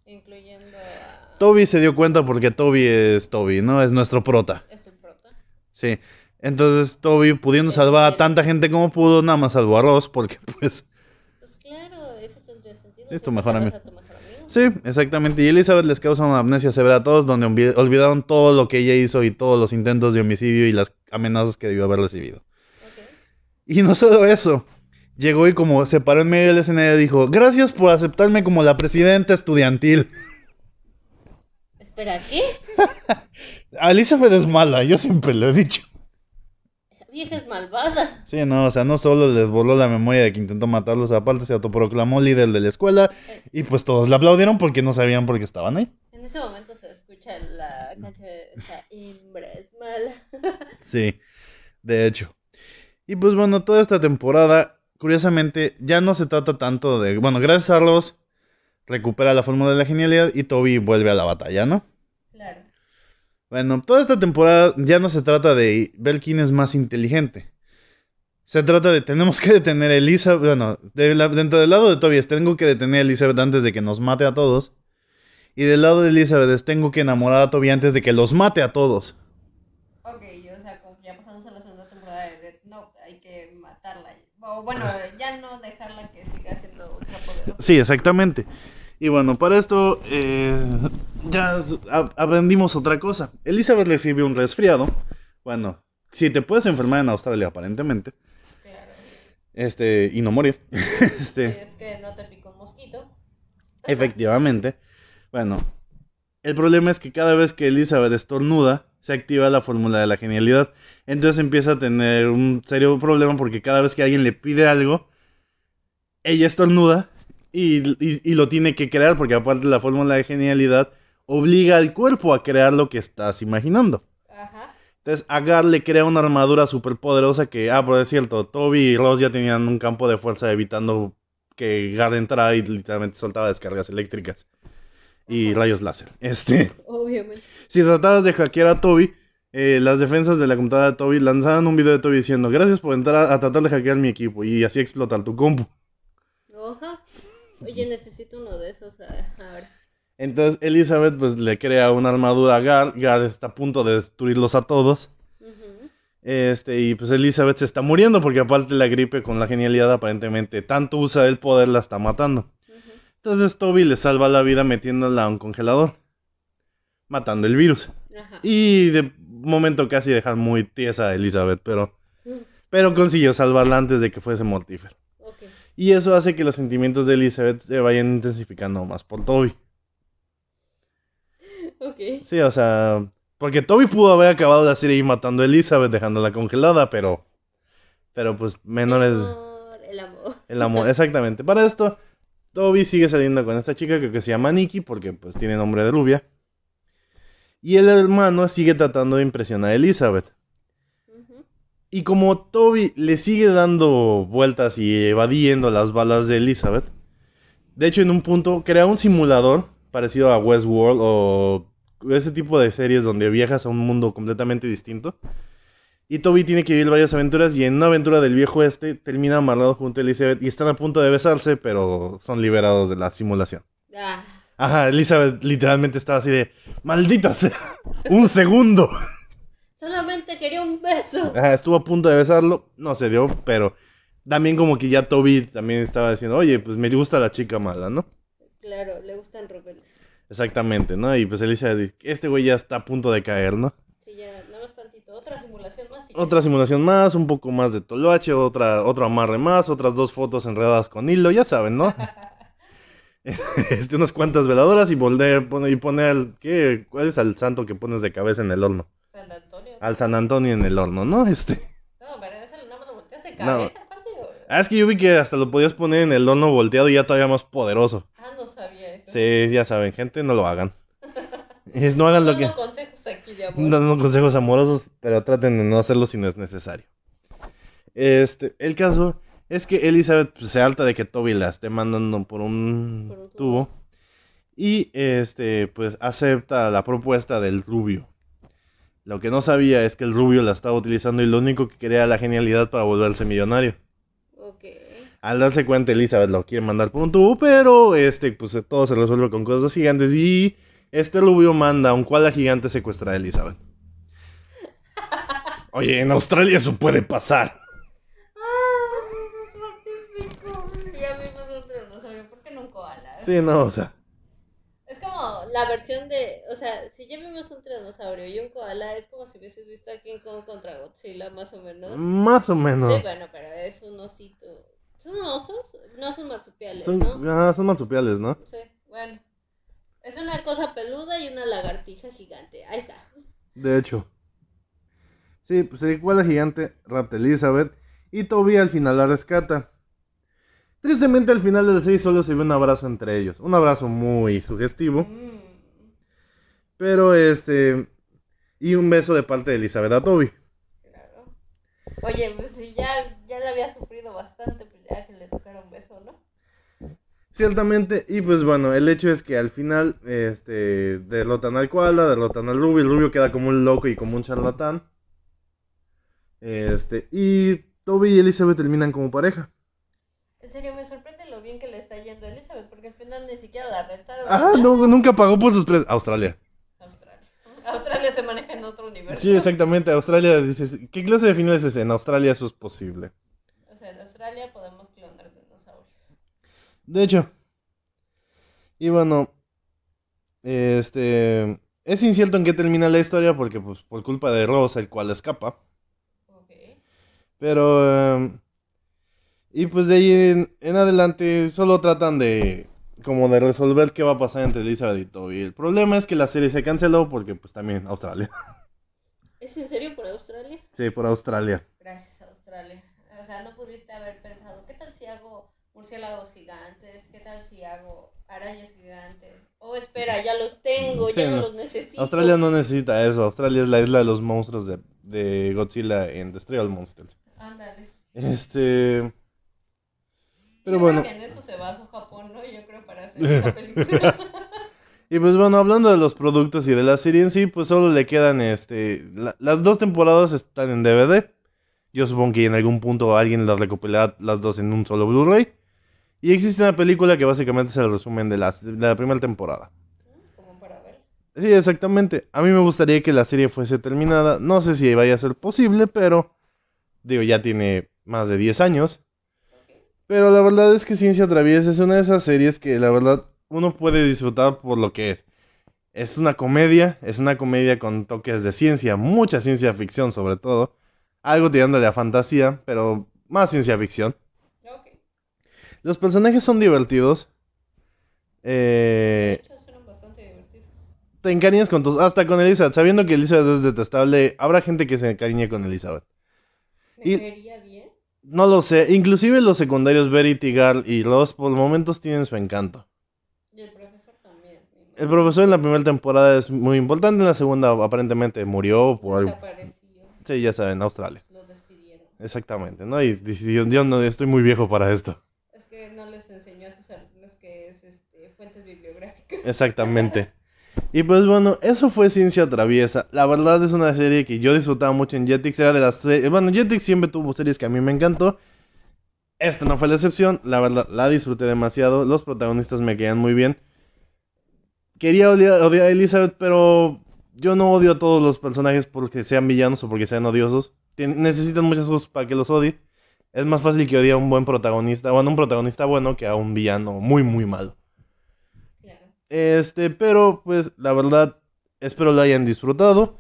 B: incluyendo a.
A: Toby se dio cuenta porque Toby es Toby, ¿no? Es nuestro prota.
B: ¿Es el prota?
A: Sí. Entonces Toby, pudiendo salvar a tanta gente como pudo, nada más salvó a Ross porque <laughs> pues...
B: Pues claro, eso tendría sentido.
A: Es tu mejor amigo.
B: a tu mejor amigo.
A: Sí, exactamente. Y Elizabeth les causa una amnesia severa a todos donde olvi- olvidaron todo lo que ella hizo y todos los intentos de homicidio y las amenazas que debió haber recibido. Y no solo eso. Llegó y como se paró en medio del escenario dijo, gracias por aceptarme como la presidenta estudiantil.
B: Espera, ¿qué? <laughs>
A: Elizabeth es mala, yo siempre lo he dicho.
B: Esa vieja es malvada.
A: Sí, no, o sea, no solo les voló la memoria de que intentó matarlos, aparte se autoproclamó líder de la escuela y pues todos le aplaudieron porque no sabían por qué estaban ahí.
B: En ese momento se escucha la canción de hembra es mala. <laughs>
A: Sí, de hecho. Y pues bueno, toda esta temporada, curiosamente, ya no se trata tanto de... Bueno, gracias a Ross, recupera la fórmula de la genialidad y Toby vuelve a la batalla, ¿no? Bueno, toda esta temporada ya no se trata de ver quién es más inteligente. Se trata de tenemos que detener a Elizabeth. Bueno, de la- dentro del lado de Toby es tengo que detener a Elizabeth antes de que nos mate a todos. Y del lado de Elizabeth es tengo que enamorar a Toby antes de que los mate a todos.
B: Ok, o sea, como ya pasamos a la segunda temporada de Death Note, hay que matarla. O bueno, ya no dejarla que siga siendo ultrapoderosa.
A: Sí, exactamente. Y bueno, para esto eh, ya aprendimos otra cosa. Elizabeth le escribió un resfriado. Bueno, si te puedes enfermar en Australia aparentemente.
B: Claro.
A: Este, y no morir. <laughs> Este,
B: es que no te picó un mosquito.
A: efectivamente. Bueno, el problema es que cada vez que Elizabeth estornuda, se activa la fórmula de la genialidad. Entonces empieza a tener un serio problema porque cada vez que alguien le pide algo, ella estornuda y, y- y lo tiene que crear porque aparte la fórmula de genialidad obliga al cuerpo a crear lo que estás imaginando.
B: Ajá.
A: Entonces Agar le crea una armadura súper poderosa que, ah, por cierto, Toby y Ross ya tenían un campo de fuerza evitando que Gar entrara y literalmente soltaba descargas eléctricas y
B: Ajá.
A: rayos láser. <laughs> Este,
B: Obviamente.
A: si tratabas de hackear a Toby, eh, las defensas de la computadora de Toby lanzaban un video de Toby diciendo, gracias por entrar a, a tratar de hackear mi equipo y así explotar tu compu.
B: Ajá. Oye, necesito uno de esos ah, ahora.
A: Entonces Elizabeth pues le crea una armadura a Gar, Gar está a punto de destruirlos a todos. Este, y pues Elizabeth se está muriendo porque aparte la gripe con la genialidad aparentemente tanto usa el poder la está matando. Entonces Toby le salva la vida metiéndola a un congelador, matando el virus.
B: Ajá.
A: Y de momento casi dejan muy tiesa a Elizabeth, pero,
B: Mm,
A: pero consiguió salvarla antes de que fuese mortífero. Y eso hace que los sentimientos de Elizabeth se vayan intensificando más por Toby.
B: Ok.
A: Sí, o sea, porque Toby pudo haber acabado la serie ahí matando a Elizabeth, dejándola congelada, pero, pero pues menores
B: El amor, el amor.
A: el amor, exactamente. Para esto, Toby sigue saliendo con esta chica que, que se llama Nikki, porque pues tiene nombre de rubia. Y el hermano sigue tratando de impresionar a Elizabeth. Y como Toby le sigue dando vueltas y evadiendo las balas de Elizabeth, de hecho en un punto crea un simulador parecido a Westworld o ese tipo de series donde viajas a un mundo completamente distinto. Y Toby tiene que vivir varias aventuras y en una aventura del viejo este termina amarrado junto a Elizabeth y están a punto de besarse, pero son liberados de la simulación.
B: Ah,
A: Ajá, Elizabeth literalmente estaba así de, maldita sea, un segundo.
B: solamente quería un beso.
A: Ajá, estuvo a punto de besarlo, no se dio, pero también como que ya Toby también estaba diciendo, oye, pues me gusta la chica mala, ¿no?
B: Claro, le gustan rebeldes.
A: Exactamente, ¿no? Y pues Elizabeth, este güey ya está a punto de caer, ¿no?
B: Sí, ya, nada más tantito. Otra simulación más.
A: Otra simulación más, un poco más de toloache, otra, otro amarre más, otras dos fotos enredadas con hilo, ya saben, ¿no? <laughs> este, unas cuantas veladoras y volver, pone, y poner, ¿qué? ¿Cuál es el santo que pones de cabeza en el horno?
B: San Antonio.
A: Al San Antonio en el horno, ¿no? Este.
B: No, pero ese nada más volteas de
A: No.
B: cabeza.
A: Ah, es que yo vi que hasta lo podías poner en el horno volteado y ya todavía más poderoso.
B: Ah, no sabía eso.
A: Sí, ya saben, gente, no lo hagan. <laughs> Es, no hagan lo que...
B: Dando consejos aquí de amor.
A: dando consejos amorosos, pero traten de no hacerlo si no es necesario. Este, el caso es que Elizabeth pues, se harta de que Toby la esté mandando por un,
B: Por un tubo.
A: tubo y este pues acepta la propuesta del rubio. Lo que no sabía es que el rubio la estaba utilizando y lo único que quería era la genialidad para volverse millonario. Al darse cuenta Elizabeth lo quiere mandar por un tubo, pero este pues todo se resuelve con cosas gigantes y este rubio manda a un koala gigante secuestrar a Elizabeth. <laughs> Oye, en Australia eso puede pasar.
B: ¡Ah! <laughs> magnífico! Ya vimos un tiranosaurio. ¿Por qué no un koala?
A: Sí, no, o sea,
B: Es como la versión de. O sea, si ya vimos un tiranosaurio y un koala, es como si hubieses visto a King Kong contra Godzilla, más o menos.
A: más o menos.
B: Sí, bueno, pero es un osito. ¿Son osos? No son marsupiales,
A: Son,
B: ¿no?
A: ah, son marsupiales, ¿no?
B: Sí, bueno. Es una cosa peluda y una lagartija gigante. Ahí está.
A: De hecho. Sí, pues el koala gigante rapta Elizabeth y Toby al final la rescata. Tristemente al final de la serie solo se ve un abrazo entre ellos. Un abrazo muy sugestivo.
B: Mm.
A: Pero este. Y un beso de parte de Elizabeth a Toby.
B: Claro. Oye, pues si ya, ya le había sufrido bastante, pues ya que le tocara un beso, ¿no?
A: Ciertamente. Y pues bueno, el hecho es que al final. Este. Derrotan al koala, derrotan al rubio. El rubio queda como un loco y como un charlatán. Este. Y Toby y Elizabeth terminan como pareja.
B: En serio, me sorprende lo bien que le está yendo a Elizabeth, porque al final ni siquiera la arrestaron.
A: Ah, no, nunca pagó por sus precios. Australia.
B: Australia. Australia se maneja en otro universo.
A: Sí, exactamente. Australia dices. ¿Qué clase de final es ese? En Australia eso es posible.
B: O sea, en Australia.
A: De hecho. Y bueno. Este. Es incierto en qué termina la historia porque, pues, por culpa de Rosa, el cual escapa.
B: Ok.
A: Pero. em, y pues de ahí en, en adelante solo tratan de. Como de resolver qué va a pasar entre Elizabeth y Toby. El problema es que la serie se canceló porque, pues, también Australia.
B: ¿Es en serio por Australia?
A: Sí, por Australia.
B: Gracias, Australia. O sea, no pudiste haber pensado, ¿qué tal si hago murciélagos gigantes? ¿Qué tal si hago arañas gigantes? Oh, espera, ya los tengo,
A: Sí,
B: ya no,
A: no.
B: los necesito.
A: Australia no necesita eso. Australia es la isla de los monstruos de, de Godzilla en Destroy All Monsters.
B: Ándale.
A: Este. Pero
B: Yo
A: bueno.
B: creo que en eso se basó Japón, ¿no? Yo creo para hacer esta <laughs> película.
A: Y pues bueno, hablando de los productos y de la serie en sí, pues solo le quedan este. la- las dos temporadas están en DVD. Yo supongo que en algún punto alguien las recopilará las dos en un solo Blu-ray. Y existe una película que básicamente es el resumen de, la primera temporada. Sí, exactamente. A mí me gustaría que la serie fuese terminada. No sé si vaya a ser posible, pero digo, ya tiene más de 10 años. Pero la verdad es que Ciencia Traviesa es una de esas series que la verdad uno puede disfrutar por lo que es. Es una comedia, es una comedia con toques de ciencia, mucha ciencia ficción sobre todo. Algo tirándole a fantasía, pero más ciencia ficción. Los personajes son divertidos.
B: De
A: Eh,
B: hecho, suenan bastante divertidos.
A: te encariñas con tus... Hasta con Elizabeth. Sabiendo que Elizabeth es detestable, habrá gente que se encariñe con Elizabeth.
B: ¿Me
A: Y-
B: bien?
A: No lo sé. Inclusive los secundarios Verity, Garl y Ross por momentos tienen su encanto.
B: Y el profesor también.
A: El profesor en la primera temporada es muy importante. En la segunda aparentemente murió por algo.
B: Desapareció.
A: Sí, ya saben, Australia.
B: Lo despidieron.
A: Exactamente, ¿no? Y, y yo, yo no estoy muy viejo para esto.
B: Es que no les enseñó a sus alumnos que es este, fuentes bibliográficas.
A: Exactamente. Y pues bueno, eso fue Ciencia Traviesa. La verdad es una serie que yo disfrutaba mucho en Jetix. Era de las series... Bueno, Jetix siempre tuvo series que a mí me encantó. Esta no fue la excepción. La verdad, la disfruté demasiado. Los protagonistas me quedan muy bien. Quería odiar, odiar a Elizabeth, pero yo no odio a todos los personajes porque sean villanos o porque sean odiosos. Necesitan muchas cosas para que los odie. Es más fácil que odie a un buen protagonista, bueno, un protagonista bueno que a un villano muy, muy malo. Este, pero pues la verdad, espero lo hayan disfrutado.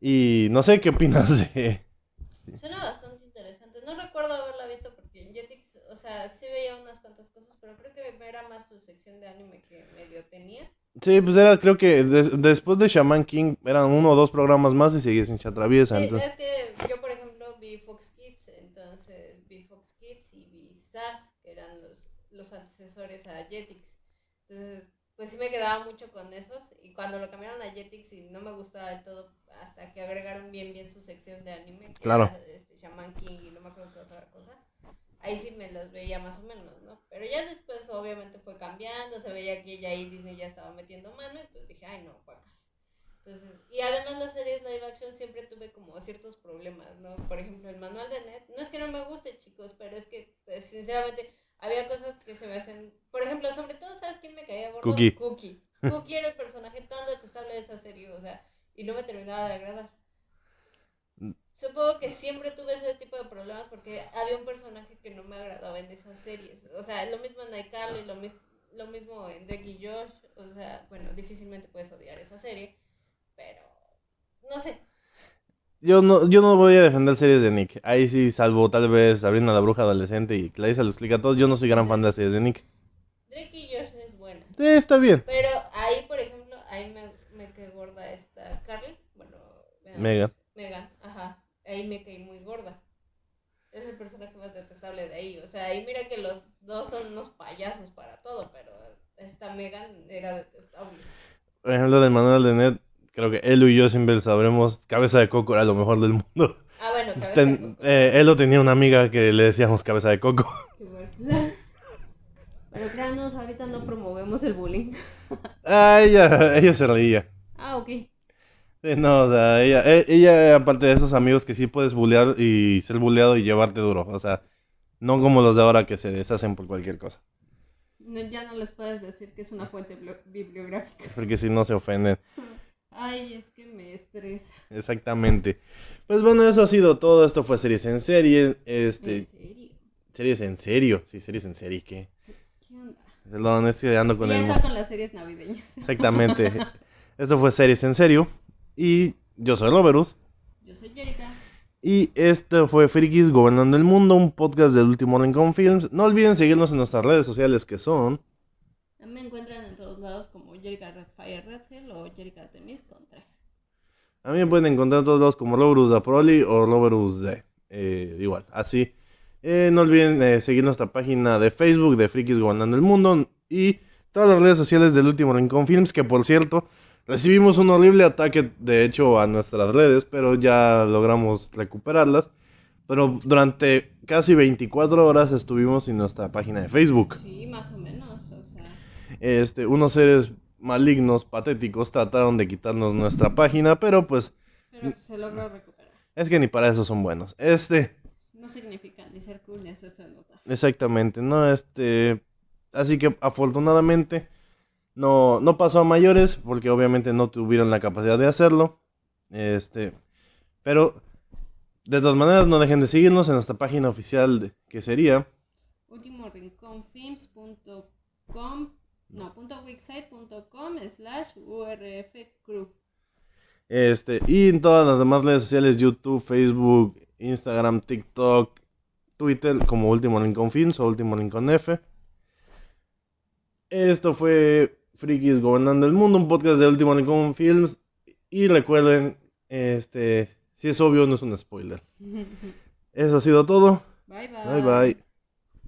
A: Y no sé qué opinas de... <laughs>
B: Suena bastante interesante. No recuerdo haberla visto porque en Jetix, o sea, sí veía unas cuantas cosas, pero creo que era más su sección de anime que medio tenía.
A: Sí, pues era, creo que des- después de Shaman King eran uno o dos programas más y seguía sin Traviesa.
B: Sí,
A: entonces-
B: es que yo, por ejemplo, vi Fox Kids, entonces vi Fox Kids y vi SAS, que eran los, los antecesores a Jetix. Entonces, pues sí me quedaba mucho con esos. Y cuando lo cambiaron a Jetix y no me gustaba del todo, hasta que agregaron bien bien su sección de anime, que
A: Claro.
B: era este, Shaman King y no me acuerdo qué otra cosa. Ahí sí me los veía más o menos, ¿no? Pero ya después obviamente fue cambiando, se veía que ya ahí Disney ya estaba metiendo mano y pues dije, ay no, guaca. Entonces, y además las series live action siempre tuve como ciertos problemas, ¿no? Por ejemplo, el manual de Net, no es que no me guste, chicos, pero es que pues, sinceramente había cosas que se me hacen, por ejemplo, sobre todo, ¿sabes quién me caía gordo?
A: Cookie.
B: Cookie. <laughs> Cookie era el personaje tan detestable de esa serie, o sea, y no me terminaba de agradar. Supongo que siempre tuve ese tipo de problemas porque había un personaje que no me agradaba en esas series. O sea, lo mismo en iCarly, lo, mis- lo mismo en Drake y Josh. O sea, bueno, difícilmente puedes odiar esa serie, pero no sé.
A: Yo no, yo no voy a defender series de Nick. Ahí sí, salvo tal vez Sabrina la bruja adolescente y Clarissa lo explica todo. Yo no soy gran fan de las series de Nick.
B: Drake y Josh es buena.
A: Sí, está bien.
B: Pero ahí, por ejemplo, ahí me, me quedé gorda esta Carly. Bueno.
A: Megan.
B: Megan, ajá. Ahí me caí muy gorda. Es el personaje más detestable de ahí. O sea, ahí mira que los dos son unos payasos para todo, pero esta Megan era detestable.
A: Por ejemplo, del manual de Ned, creo que Elu y yo siempre sabremos, Cabeza de Coco era lo mejor del mundo.
B: Ah, bueno, cabeza
A: Ten-
B: de coco.
A: eh, Elo tenía una amiga que le decíamos Cabeza de Coco. <laughs>
B: Pero créanos, ahorita no promovemos el bullying. <laughs>
A: Ah, ella, ella se reía.
B: Ah, ok.
A: Sí, no, o sea, ella, e- ella, aparte de esos amigos que sí puedes bullear y ser bulleado y llevarte duro, o sea, no como los de ahora que se deshacen por cualquier cosa,
B: No, ya no les puedes decir que es una fuente bibliográfica.
A: porque si no se ofenden. <laughs>
B: Ay, es que me estresa.
A: Exactamente. Pues bueno, eso ha sido todo, esto fue series en serie, este,
B: ¿En serio?
A: series en serio, sí, series en serie, ¿qué?
B: ¿Qué onda?
A: Perdón, es que ando con
B: ya
A: el...
B: está con las series navideñas. <laughs>
A: Exactamente. Esto fue series en serio, y yo soy Roberus.
B: Yo soy Jerica.
A: Y esto fue Frikis Gobernando el Mundo, un podcast del último Rincón Films. No olviden seguirnos en nuestras redes sociales que son
B: Me encuentran en todos lados como Jerica Redfire o Jerica Artemis con.
A: A mí me pueden encontrar en todos lados como Roberus da Proli o Roberus de. eh, igual, así. Eh, no olviden eh, seguir nuestra página de Facebook de Frikis Gobernando el Mundo y todas las redes sociales del último Rincón Films, que por cierto, recibimos un horrible ataque de hecho a nuestras redes, pero ya logramos recuperarlas. Pero durante casi 24 horas estuvimos sin nuestra página de Facebook.
B: Sí, más o menos. O sea,
A: Este, unos seres malignos, patéticos, trataron de quitarnos nuestra página, pero pues
B: pero se logró recuperar.
A: es que ni para eso son buenos. Este,
B: No significa ni ser cool ni hacerse notar.
A: exactamente, ¿no? Este, así que afortunadamente no, no pasó a mayores porque obviamente no tuvieron la capacidad de hacerlo. Este, pero de todas maneras no dejen de seguirnos en nuestra página oficial de- que sería
B: no, punto wixsite.com slash urfcrew.
A: este y en todas las demás redes sociales YouTube, Facebook, Instagram, TikTok, Twitter como Último Lincoln Films o Último Lincoln F. Esto fue Frikis Gobernando el Mundo, un podcast de Último Lincoln Films y recuerden este si es obvio no es un spoiler. <laughs> Eso ha sido todo.
B: Bye bye.
A: Bye bye.